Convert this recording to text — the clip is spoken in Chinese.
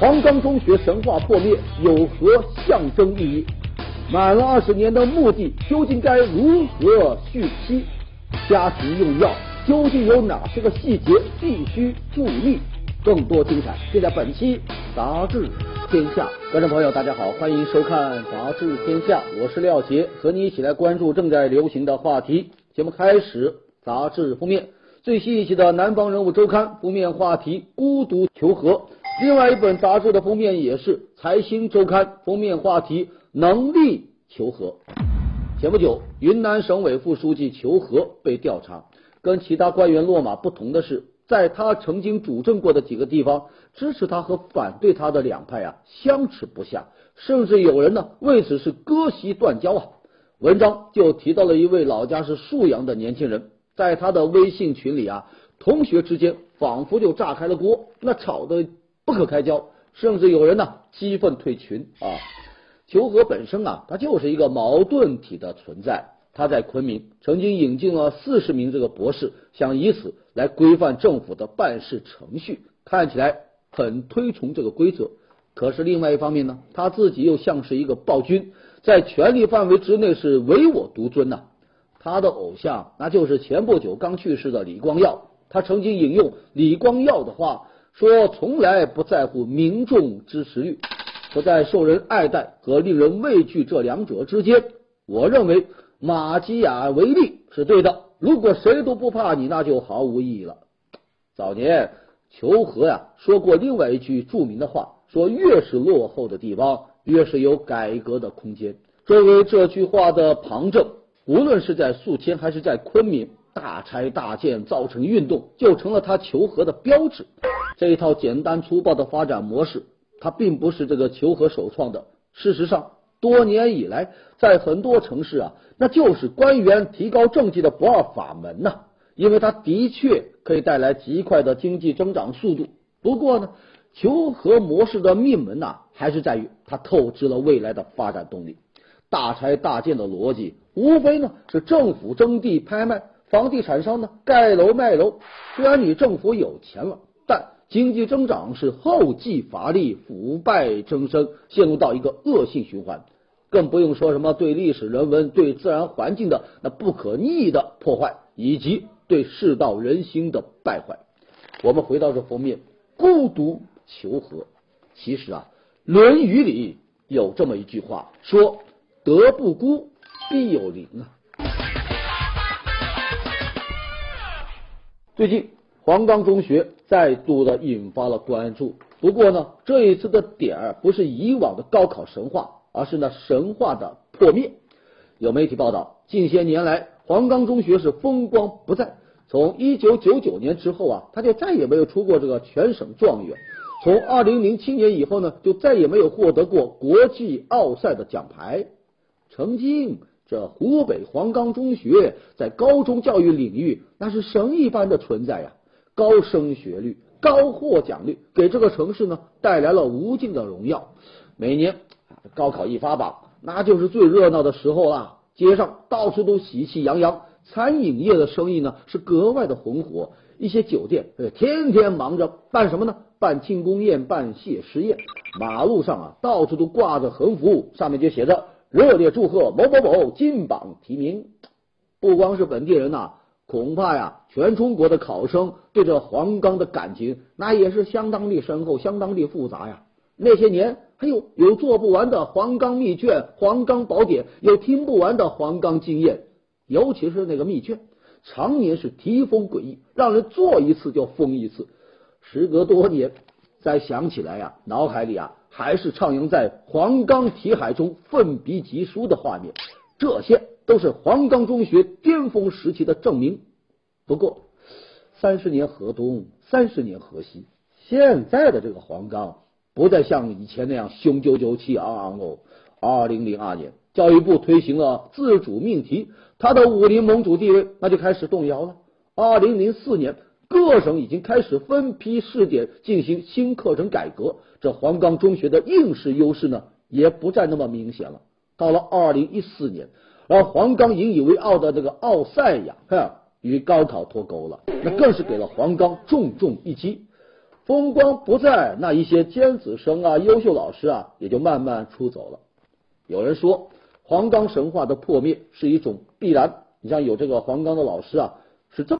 黄冈中学神话破灭有何象征意义？满了二十年的墓地究竟该如何续期？家庭用药究竟有哪些个细节必须注意？更多精彩尽在本期《杂志天下》。观众朋友，大家好，欢迎收看《杂志天下》，我是廖杰，和你一起来关注正在流行的话题。节目开始，杂志封面最新一期的《南方人物周刊》封面话题：孤独求和。另外一本杂志的封面也是《财新周刊》封面话题：能力求和。前不久，云南省委副书记求和被调查，跟其他官员落马不同的是，在他曾经主政过的几个地方，支持他和反对他的两派啊相持不下，甚至有人呢为此是割席断交啊。文章就提到了一位老家是沭阳的年轻人，在他的微信群里啊，同学之间仿佛就炸开了锅，那吵得不可开交，甚至有人呢激愤退群啊。求和本身啊，它就是一个矛盾体的存在。他在昆明曾经引进了四十名这个博士，想以此来规范政府的办事程序，看起来很推崇这个规则。可是另外一方面呢，他自己又像是一个暴君。在权力范围之内是唯我独尊呐。他的偶像那就是前不久刚去世的李光耀。他曾经引用李光耀的话说：“从来不在乎民众支持率，不在受人爱戴和令人畏惧这两者之间。”我认为马基雅维利是对的。如果谁都不怕你，那就毫无意义了。早年求和呀说过另外一句著名的话：“说越是落后的地方。”越是有改革的空间。作为这句话的旁证，无论是在宿迁还是在昆明，大拆大建造成运动，就成了他求和的标志。这一套简单粗暴的发展模式，它并不是这个求和首创的。事实上，多年以来，在很多城市啊，那就是官员提高政绩的不二法门呐。因为它的确可以带来极快的经济增长速度。不过呢。求和模式的命门呐，还是在于它透支了未来的发展动力。大拆大建的逻辑，无非呢是政府征地拍卖，房地产商呢盖楼卖楼。虽然你政府有钱了，但经济增长是后继乏力，腐败增生，陷入到一个恶性循环。更不用说什么对历史人文、对自然环境的那不可逆的破坏，以及对世道人心的败坏。我们回到这封面，孤独。求和，其实啊，《论语》里有这么一句话，说“德不孤，必有邻”啊。最近，黄冈中学再度的引发了关注。不过呢，这一次的点儿不是以往的高考神话，而是那神话的破灭。有媒体报道，近些年来，黄冈中学是风光不再。从一九九九年之后啊，他就再也没有出过这个全省状元。从二零零七年以后呢，就再也没有获得过国际奥赛的奖牌。曾经，这湖北黄冈中学在高中教育领域那是神一般的存在呀，高升学率、高获奖率，给这个城市呢带来了无尽的荣耀。每年高考一发榜，那就是最热闹的时候啦，街上到处都喜气洋洋，餐饮业的生意呢是格外的红火。一些酒店呃天天忙着办什么呢？办庆功宴、办谢师宴。马路上啊，到处都挂着横幅，上面就写着“热烈祝贺某某某金榜题名”。不光是本地人呐，恐怕呀，全中国的考生对这黄冈的感情那也是相当的深厚、相当的复杂呀。那些年，还有有做不完的黄冈密卷、黄冈宝典，有听不完的黄冈经验，尤其是那个密卷。常年是题风诡异，让人做一次就疯一次。时隔多年，再想起来呀，脑海里啊还是徜徉在黄冈题海中奋笔疾书的画面。这些都是黄冈中学巅峰时期的证明。不过，三十年河东，三十年河西，现在的这个黄冈不再像以前那样雄赳赳、气昂昂哦。二零零二年，教育部推行了自主命题。他的武林盟主地位那就开始动摇了。二零零四年，各省已经开始分批试点进行新课程改革，这黄冈中学的应试优势呢也不再那么明显了。到了二零一四年，而黄冈引以为傲的这个奥赛呀，哼，与高考脱钩了，那更是给了黄冈重重一击。风光不再，那一些尖子生啊、优秀老师啊，也就慢慢出走了。有人说，黄冈神话的破灭是一种必然。你像有这个黄冈的老师啊，是这么。